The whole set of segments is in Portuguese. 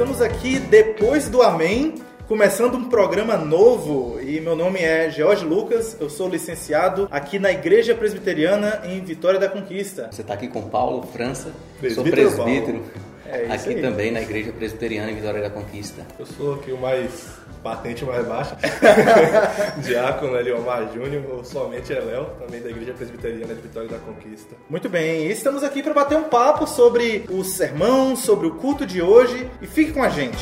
estamos aqui depois do Amém, começando um programa novo. E meu nome é George Lucas, eu sou licenciado aqui na Igreja Presbiteriana em Vitória da Conquista. Você está aqui com Paulo França, Presbítero sou presbítero. É isso aqui aí. também na Igreja Presbiteriana em Vitória da Conquista. Eu sou aqui o mais patente mais baixa, Diácono Eliomar Júnior, ou somente é Léo, também da Igreja Presbiteriana de Vitória da Conquista. Muito bem, e estamos aqui para bater um papo sobre o sermão, sobre o culto de hoje e fique com a gente.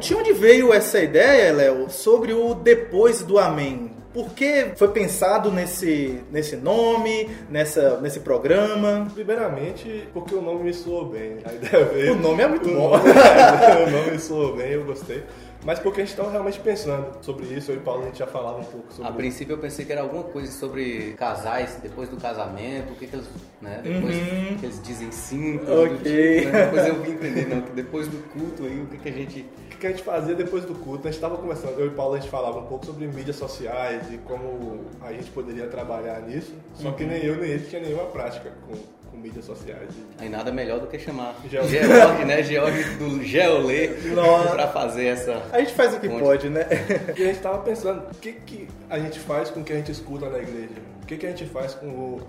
De onde veio essa ideia, Léo, sobre o depois do Amém? Por que foi pensado nesse, nesse nome, nessa, nesse programa? Primeiramente, porque o nome me soou bem. A ideia veio. O nome é muito o bom. Nome, o nome me soou bem, eu gostei. Mas porque a gente estava realmente pensando sobre isso, eu e o Paulo a gente já falava um pouco sobre A princípio eu pensei que era alguma coisa sobre casais depois do casamento, o que, que eles. Né, depois Uhum. que eles dizem sim, coisa do Ok. tipo, né? Depois eu vim entender, não, que depois do culto aí, o que, que a gente. o que a gente fazia depois do culto. A gente estava conversando, eu e o Paulo a gente falava um pouco sobre mídias sociais e como a gente poderia trabalhar nisso. Só Uhum. que nem eu nem ele tinha nenhuma prática com, com mídias sociais. Aí nada melhor do que chamar George. George, né? George do Geolê pra fazer essa. A gente faz o que Onde? pode, né? E a gente tava pensando, o que, que a gente faz com o que a gente escuta na igreja? O que, que a gente faz com o,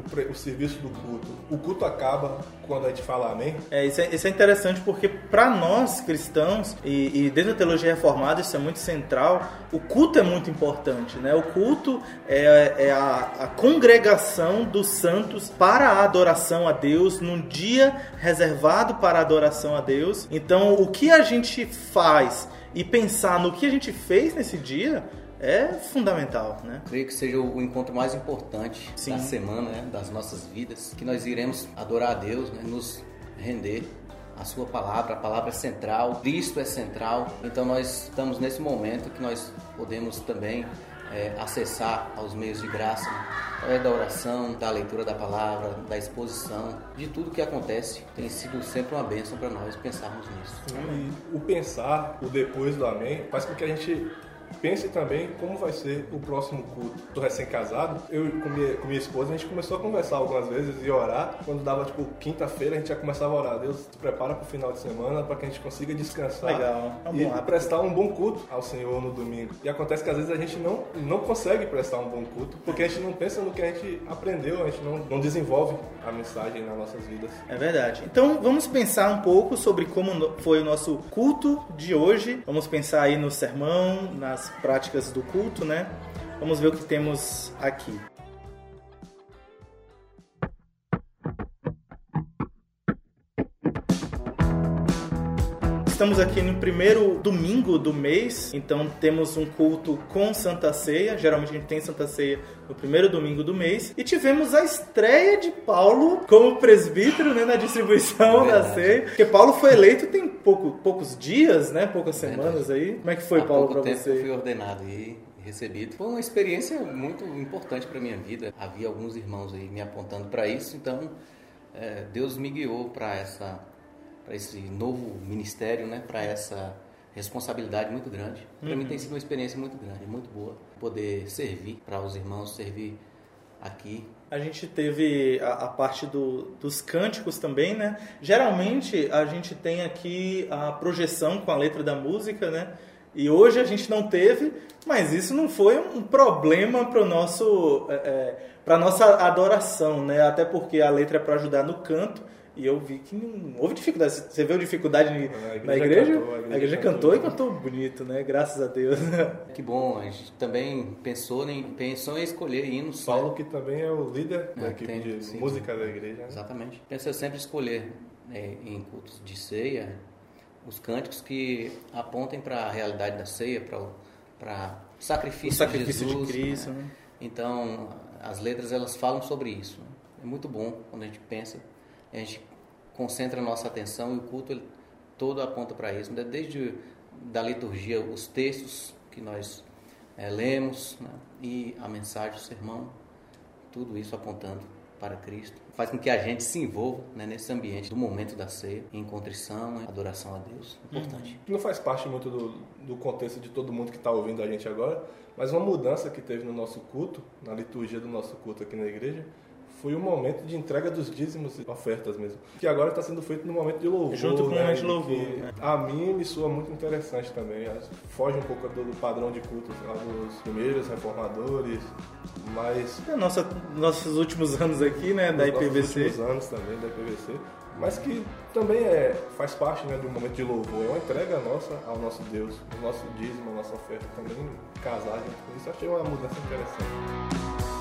o, o serviço do culto? O culto acaba quando a gente fala amém? É, isso, é, isso é interessante porque para nós cristãos e, e dentro da teologia reformada isso é muito central. O culto é muito importante, né? O culto é, é a, a congregação dos santos para a adoração a Deus num dia reservado para a adoração a Deus. Então, o que a gente faz e pensar no que a gente fez nesse dia é fundamental, né? Creio que seja o encontro mais importante Sim. da semana, né, das nossas vidas, que nós iremos adorar a Deus, né, nos render à sua palavra, a palavra é central, Cristo é central. Então nós estamos nesse momento que nós podemos também é, acessar aos meios de graça, né, através da oração, da leitura da palavra, da exposição, de tudo que acontece. Tem sido sempre uma bênção para nós pensarmos nisso. E o pensar, o depois do amém, faz com que a gente pense também como vai ser o próximo culto. Tô recém-casado, eu com minha, com minha esposa, a gente começou a conversar algumas vezes e orar. Quando dava, tipo, quinta-feira, a gente já começava a orar. Deus, se prepara pro final de semana para que a gente consiga descansar. Legal, é um e hábito. prestar um bom culto ao Senhor no domingo. E acontece que às vezes a gente não, não consegue prestar um bom culto porque a gente não pensa no que a gente aprendeu, a gente não, não desenvolve a mensagem nas nossas vidas. É verdade. Então vamos pensar um pouco sobre como foi o nosso culto de hoje. Vamos pensar aí no sermão, nas práticas do culto, né? Vamos ver o que temos aqui. Estamos aqui no primeiro domingo do mês, então temos um culto com Santa Ceia. Geralmente a gente tem Santa Ceia no primeiro domingo do mês. E tivemos a estreia de Paulo como presbítero né, na distribuição da ceia. Porque Paulo foi eleito tem pouco, poucos dias, né? Poucas Verdade. semanas aí. Como é que foi, Há Paulo, para tempo eu fui você? ordenado e recebido. Foi uma experiência muito importante para minha vida. Havia alguns irmãos aí me apontando para isso, então eh, Deus me guiou para essa para esse novo ministério, né? Para essa responsabilidade muito grande. Para mim tem sido uma experiência muito grande, muito boa poder servir para os irmãos, servir aqui A gente teve a, a parte do- dos cânticos também, né? Geralmente a gente tem aqui a projeção com a letra da música, né? E hoje a gente não teve, mas isso não foi um problema para nosso, para nossa adoração, né? Até porque a letra é para ajudar no canto. E eu vi que não houve dificuldade. Você viu dificuldade A igreja na igreja? cantou, a igreja a igreja cantou. cantou e cantou bonito, né? Graças a Deus. Que bom, a gente também pensou em, pensou em escolher hinos. né? Paulo, que também é o líder da É, equipe tem, de sim. música da igreja. né? Exatamente. Pensa sempre escolher né, em cultos de ceia os cânticos que apontem para a realidade da ceia, para o sacrifício, de Jesus. de Cristo, né? né? Então, as letras elas falam sobre isso. né? É muito bom quando a gente pensa, a gente concentra a nossa atenção e o culto ele todo aponta para isso, né? desde da liturgia, os textos que nós eh, lemos né? e a mensagem, o sermão, tudo isso apontando para Cristo. Faz com que a gente se envolva né, nesse ambiente do momento da ceia, em contrição, em adoração a Deus. Importante. Que não faz parte muito do, do contexto de todo mundo que está ouvindo a gente agora, mas uma mudança que teve no nosso culto, na liturgia do nosso culto aqui na igreja, foi o momento de entrega dos dízimos e ofertas mesmo. Que agora está sendo feito no momento de louvor. Junto com o né? momento de louvor. Né? A mim me soa muito interessante também. Foge um pouco do padrão de cultos lá dos primeiros reformadores, mas... É nossa, nossos últimos anos aqui, né, da nos nossos IPVC. últimos anos também da IPVC. Mas que também é, faz parte né, do momento de louvor. É uma entrega nossa ao nosso Deus, o nosso dízimo, a nossa oferta também casar junto com isso. Achei uma mudança interessante.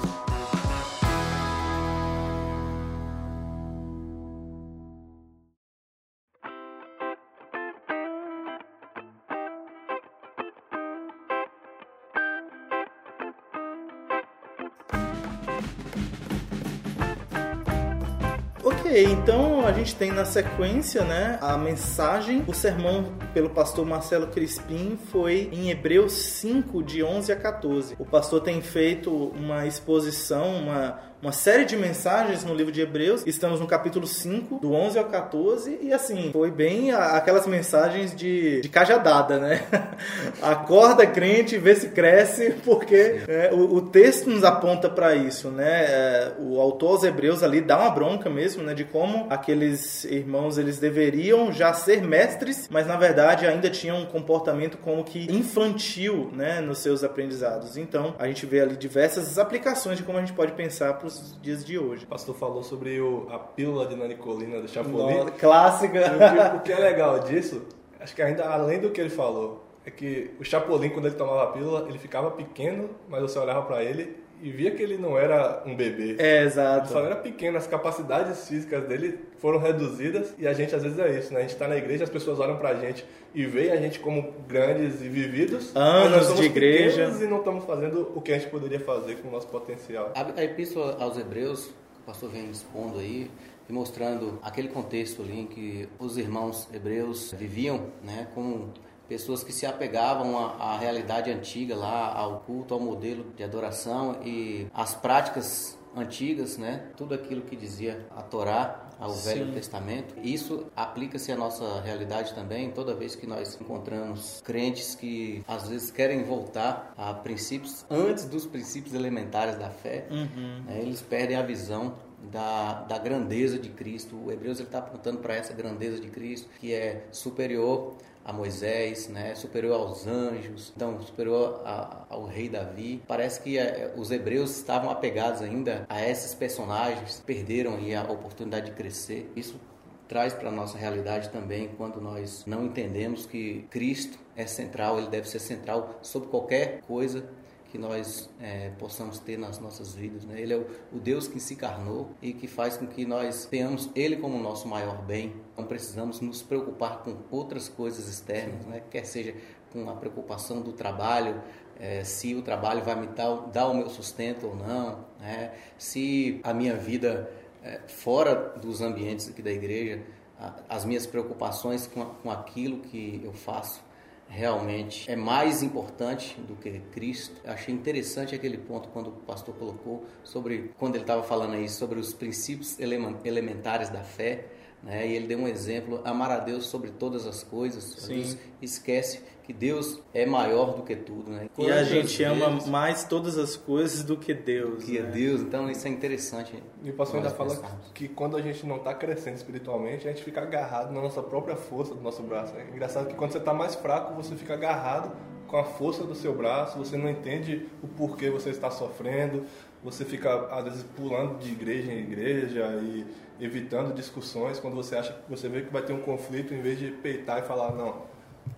Então a gente tem na sequência, né, a mensagem, o sermão pelo pastor Marcelo Crispim foi em Hebreus 5, de 11 a 14. O pastor tem feito uma exposição, uma, uma série de mensagens no livro de Hebreus. Estamos no capítulo 5, do 11 ao 14, e assim, foi bem a- aquelas mensagens de, de cajadada, né? Acorda crente, vê se cresce, porque é, o, o texto nos aponta para isso, né? É, o autor aos Hebreus ali dá uma bronca mesmo, né? De como aqueles irmãos eles deveriam já ser mestres, mas na verdade ainda tinham um comportamento como que infantil, né? Nos seus aprendizados. Então a gente vê ali diversas aplicações de como a gente pode pensar para os dias de hoje. O pastor falou sobre o, a pílula de nanicolina do Chapolin. Nossa, clássica. O que- o que é legal disso, acho que ainda além do que ele falou, é que o Chapolin, quando ele tomava a pílula, ele ficava pequeno, mas você olhava pra ele e via que ele não era um bebê. É, Ele exato. só era pequeno, as capacidades físicas dele foram reduzidas e a gente às vezes é isso, né? A gente tá na igreja, as pessoas olham pra gente e veem a gente como grandes e vividos, Anos mas nós somos de igreja. e não estamos fazendo o que a gente poderia fazer com o nosso potencial. A, a epístola aos Hebreus, que o pastor vem expondo aí, e mostrando aquele contexto ali em que os irmãos hebreus viviam, né, como pessoas que se apegavam à, à realidade antiga lá, ao culto, ao modelo de adoração e às práticas antigas, né, tudo aquilo que dizia a Torá, ao Velho Sim. Testamento. Isso aplica-se à nossa realidade também, toda vez que nós encontramos crentes que às vezes querem voltar a princípios antes dos princípios elementares da fé, Uhum. né, eles perdem a visão da, da grandeza de Cristo. O Hebreus está apontando para essa grandeza de Cristo, que é superior a Moisés, né, superior aos anjos, então superior a- ao rei Davi. Parece que eh, os hebreus estavam apegados ainda a esses personagens, perderam aí a oportunidade de crescer. Isso traz para a nossa realidade também quando nós não entendemos que Cristo é central, ele deve ser central sobre qualquer coisa que nós eh, possamos ter nas nossas vidas. Né? Ele é o, o Deus que se encarnou e que faz com que nós tenhamos Ele como nosso maior bem. Não precisamos nos preocupar com outras coisas externas, né? quer seja com a preocupação do trabalho, eh, se o trabalho vai me dar, dar o meu sustento ou não, né? se a minha vida eh, fora dos ambientes aqui da igreja, a- as minhas preocupações com, com aquilo que eu faço realmente é mais importante do que Cristo. Eu achei interessante aquele ponto quando o pastor colocou sobre quando ele estava falando aí sobre os princípios elemen- elementares da fé, né? E ele deu um exemplo, amar a Deus sobre todas as coisas. Sim. Deus esquece que Deus é maior do que tudo, né? E a Quantas gente ama vezes mais todas as coisas do que Deus. que é né? Deus, então isso é interessante. E o pastor ainda fala pensarmos. que quando a gente não está crescendo espiritualmente, a gente fica agarrado na nossa própria força do nosso braço. É engraçado que quando você está mais fraco, você fica agarrado com a força do seu braço, você não entende o porquê você está sofrendo, você fica, às vezes, pulando de igreja em igreja e evitando discussões quando você acha que você vê que vai ter um conflito, em vez de peitar e falar, não,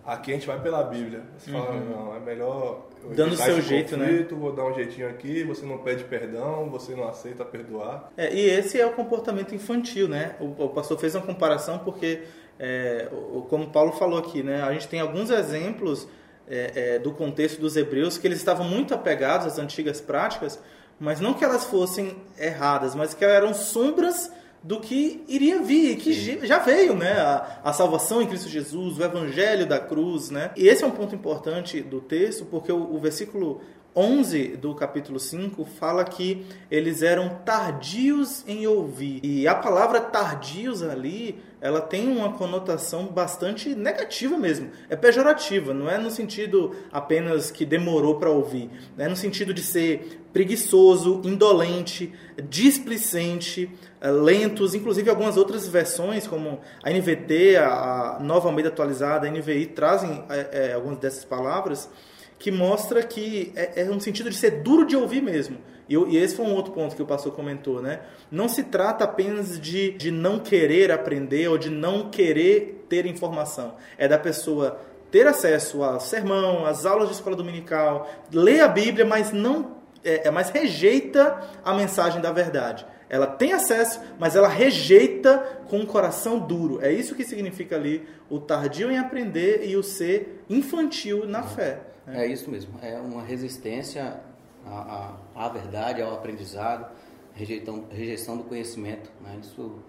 aqui a gente vai pela Bíblia. Você fala, não, é melhor eu Uhum. Dando evitar seu esse jeito, né? conflito, vou dar um jeitinho aqui, você não pede perdão, você não aceita perdoar. É, e esse é o comportamento infantil, né? O, o pastor fez uma comparação porque, é, o- como Paulo falou aqui, né? A gente tem alguns exemplos é, é, do contexto dos hebreus que eles estavam muito apegados às antigas práticas, mas não que elas fossem erradas, mas que eram sombras do que iria vir, que ge- já veio, né? A, a salvação em Cristo Jesus, o evangelho da cruz, né? E esse é um ponto importante do texto, porque o, o versículo 11 do capítulo 5 fala que eles eram tardios em ouvir. E a palavra tardios ali ela tem uma conotação bastante negativa mesmo. É pejorativa, não é no sentido apenas que demorou para ouvir. É no sentido de ser preguiçoso, indolente, displicente, eh, lentos. Inclusive, algumas outras versões, como a NVT, a Nova Almeida Atualizada, a NVI, trazem é, é, algumas dessas palavras que mostra que é, é um sentido de ser duro de ouvir mesmo. E, e, esse foi um outro ponto que o pastor comentou, né? Não se trata apenas de, de não querer aprender ou de não querer ter informação. É da pessoa ter acesso ao sermão, às aulas de escola dominical, ler a Bíblia, mas não é, é, mas rejeita a mensagem da verdade. Ela tem acesso, mas ela rejeita com um coração duro. É isso que significa ali o tardio em aprender e o ser infantil na fé. É isso mesmo. É uma resistência à, à, à verdade, ao aprendizado, rejeição, rejeição do conhecimento. Né? Isso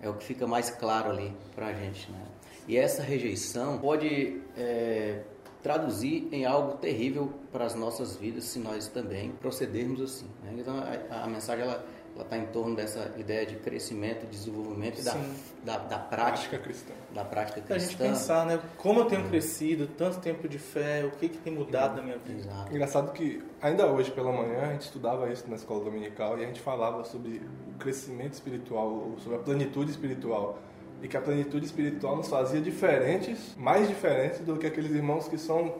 é o que fica mais claro ali para a gente. Né? E essa rejeição pode é, traduzir em algo terrível para as nossas vidas se nós também procedermos assim. Né? Então a, a, mensagem ela ela está em torno dessa ideia de crescimento, desenvolvimento e da, da, da, prática, prática cristã. Da prática cristã. A gente pensar, né? Como eu tenho crescido, tanto tempo de fé, o que, que tem mudado na minha vida. Exato. Engraçado que ainda hoje pela manhã a gente estudava isso na escola dominical e a gente falava sobre o crescimento espiritual, sobre a plenitude espiritual e que a plenitude espiritual nos fazia diferentes, mais diferentes do que aqueles irmãos que são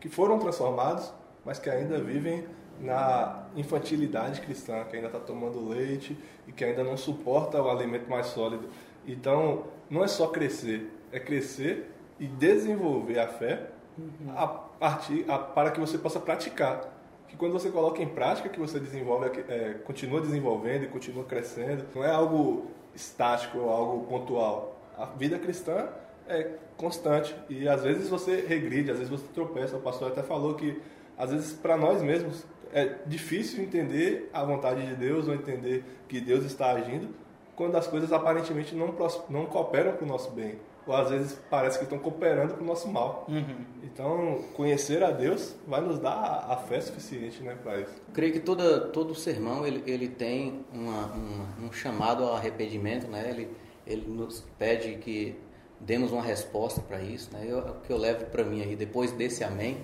que foram transformados, mas que ainda vivem na infantilidade cristã, que ainda está tomando leite e que ainda não suporta o alimento mais sólido. Então, não é só crescer, é crescer e desenvolver a fé uhum. a partir, a, para que você possa praticar. Que quando você coloca em prática, que você desenvolve, é, continua desenvolvendo e continua crescendo. Não é algo estático ou algo pontual. A vida cristã é constante e às vezes você regride, às vezes você tropeça. O pastor até falou que às vezes para nós mesmos é difícil entender a vontade de Deus ou entender que Deus está agindo quando as coisas aparentemente não, não cooperam para o nosso bem. Ou às vezes parece que estão cooperando para o nosso mal. Uhum. Então, conhecer a Deus vai nos dar a fé suficiente né, para isso. creio que toda, todo sermão ele, ele tem uma, uma, um chamado ao arrependimento, né? ele, ele nos pede que demos uma resposta para isso. Né? Eu, o que eu levo para mim aí, depois desse amém,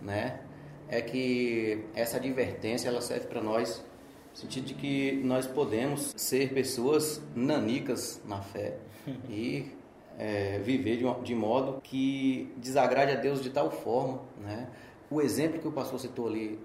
né? É que essa advertência ela serve para nós no sentido de que nós podemos ser pessoas nanicas na fé e é, viver de, de, modo que desagrade a Deus de tal forma, né? O exemplo que o pastor citou ali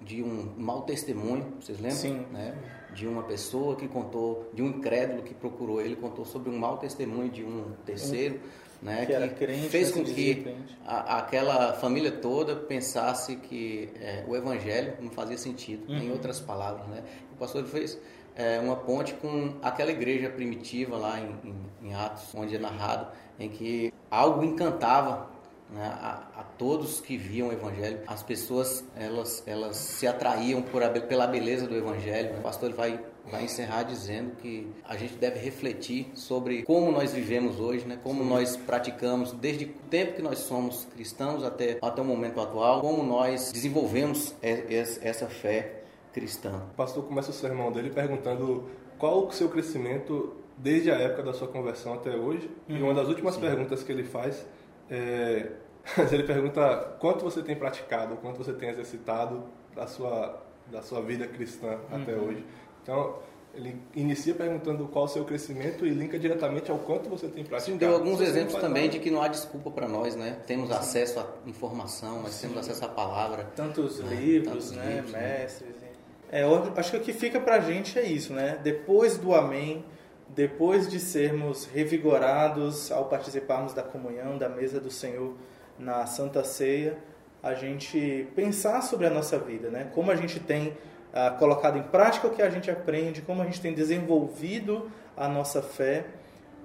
de um mau testemunho, vocês lembram? Sim. Né? De uma pessoa que contou, de um incrédulo que procurou ele, contou sobre um mau testemunho de um terceiro né, que, que fez com que a, aquela família toda pensasse que é, o evangelho não fazia sentido, uhum. em outras palavras. Né? O pastor fez é, uma ponte com aquela igreja primitiva lá em, em, em, Atos, onde é narrado, em que algo encantava né, a, a, todos que viam o evangelho. As pessoas elas, elas se atraíam por a, pela beleza do evangelho. O pastor vai vai encerrar dizendo que a gente deve refletir sobre como nós vivemos hoje, né? como Sim. nós praticamos desde o tempo que nós somos cristãos até, até o momento atual, como nós desenvolvemos essa fé cristã. O pastor começa o sermão dele perguntando qual o seu crescimento desde a época da sua conversão até hoje. Uhum. E uma das últimas Sim. perguntas que ele faz é ele pergunta quanto você tem praticado, quanto você tem exercitado da sua, da sua vida cristã uhum. até hoje. Então, ele inicia perguntando qual o seu crescimento e linka diretamente ao quanto você tem praticado. Sim, deu alguns exemplos também nada. de que não há desculpa para nós, né? Temos Sim. acesso à informação, mas Sim. temos acesso à palavra. Tantos né? livros, Tantos né? Livros, né? Mestres. É, eu acho que o que fica para a gente é isso, né? Depois do Amém, depois de sermos revigorados ao participarmos da comunhão, da mesa do Senhor na Santa Ceia, a gente pensar sobre a nossa vida, né? Como a gente tem ah, colocado em prática o que a gente aprende, como a gente tem desenvolvido a nossa fé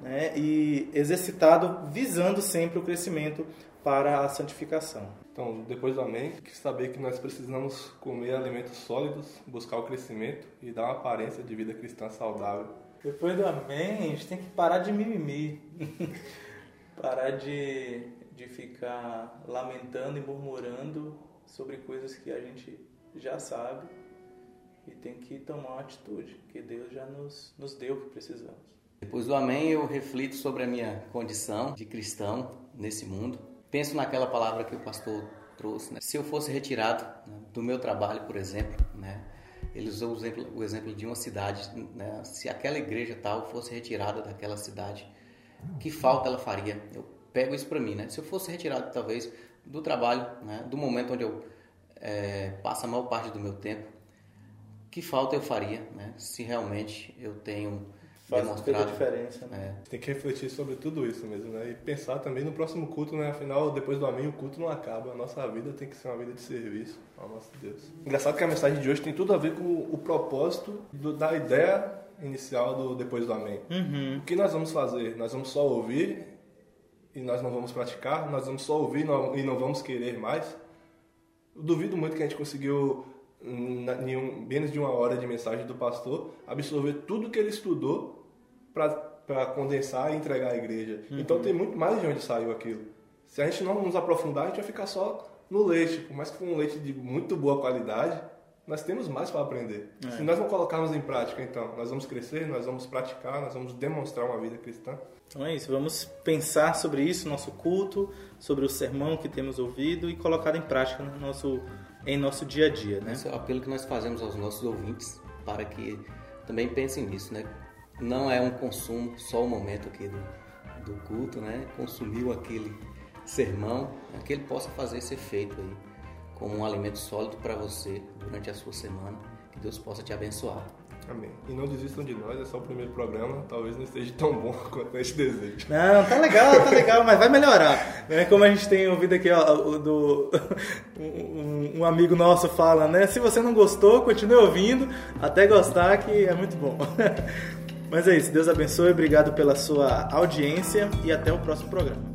né, e exercitado visando sempre o crescimento para a santificação. Então, depois do amém, que saber que nós precisamos comer alimentos sólidos, buscar o crescimento e dar uma aparência de vida cristã saudável. Depois do amém, a gente tem que parar de mimimi. parar de, de ficar lamentando e murmurando sobre coisas que a gente já sabe e tem que tomar uma atitude, que Deus já nos, nos deu o que precisamos. Depois do Amém, eu reflito sobre a minha condição de cristão nesse mundo. Penso naquela palavra que o pastor trouxe. Né? Se eu fosse retirado né, do meu trabalho, por exemplo, né? Ele usou o exemplo, o exemplo de uma cidade. Né? Se aquela igreja tal fosse retirada daquela cidade, que falta ela faria? Eu pego isso para mim. Né? Se eu fosse retirado, talvez, do trabalho, né? do momento onde eu é, passo a maior parte do meu tempo, que falta eu faria né? se realmente eu tenho Faz demonstrado. diferença, né? É. Tem que refletir sobre tudo isso mesmo, né? E pensar também no próximo culto, né? Afinal, depois do amém, o culto não acaba. A nossa vida tem que ser uma vida de serviço ao nosso Deus. Engraçado que a mensagem de hoje tem tudo a ver com o propósito do, da ideia inicial do depois do amém. Uhum. O que nós vamos fazer? Nós vamos só ouvir e nós não vamos praticar? Nós vamos só ouvir e não vamos querer mais? Eu duvido muito que a gente conseguiu em um, menos de uma hora de mensagem do pastor, absorver tudo que ele estudou para condensar e entregar à igreja. Uhum. Então tem muito mais de onde saiu aquilo. Se a gente não nos aprofundar, a gente vai ficar só no leite. Por mais que for um leite de muito boa qualidade, nós temos mais para aprender. É. Se nós não colocarmos em prática, então, nós vamos crescer, nós vamos praticar, nós vamos demonstrar uma vida cristã. Então é isso, vamos pensar sobre isso, nosso culto, sobre o sermão que temos ouvido e colocar em prática no nosso em nosso dia a dia, né? Esse é o apelo que nós fazemos aos nossos ouvintes para que também pensem nisso, né? Não é um consumo só o momento aqui do, do culto, né? Consumiu aquele sermão, que ele possa fazer esse efeito aí como um alimento sólido para você durante a sua semana, que Deus possa te abençoar. Amém. E não desistam de nós, é só o primeiro programa, talvez não esteja tão bom quanto a gente deseja. Não, tá legal, tá legal, mas vai melhorar. Né? Como a gente tem ouvido aqui, ó, do, um, um, amigo nosso fala, né? Se você não gostou, continue ouvindo, até gostar, que é muito bom. Mas é isso, Deus abençoe, obrigado pela sua audiência e até o próximo programa.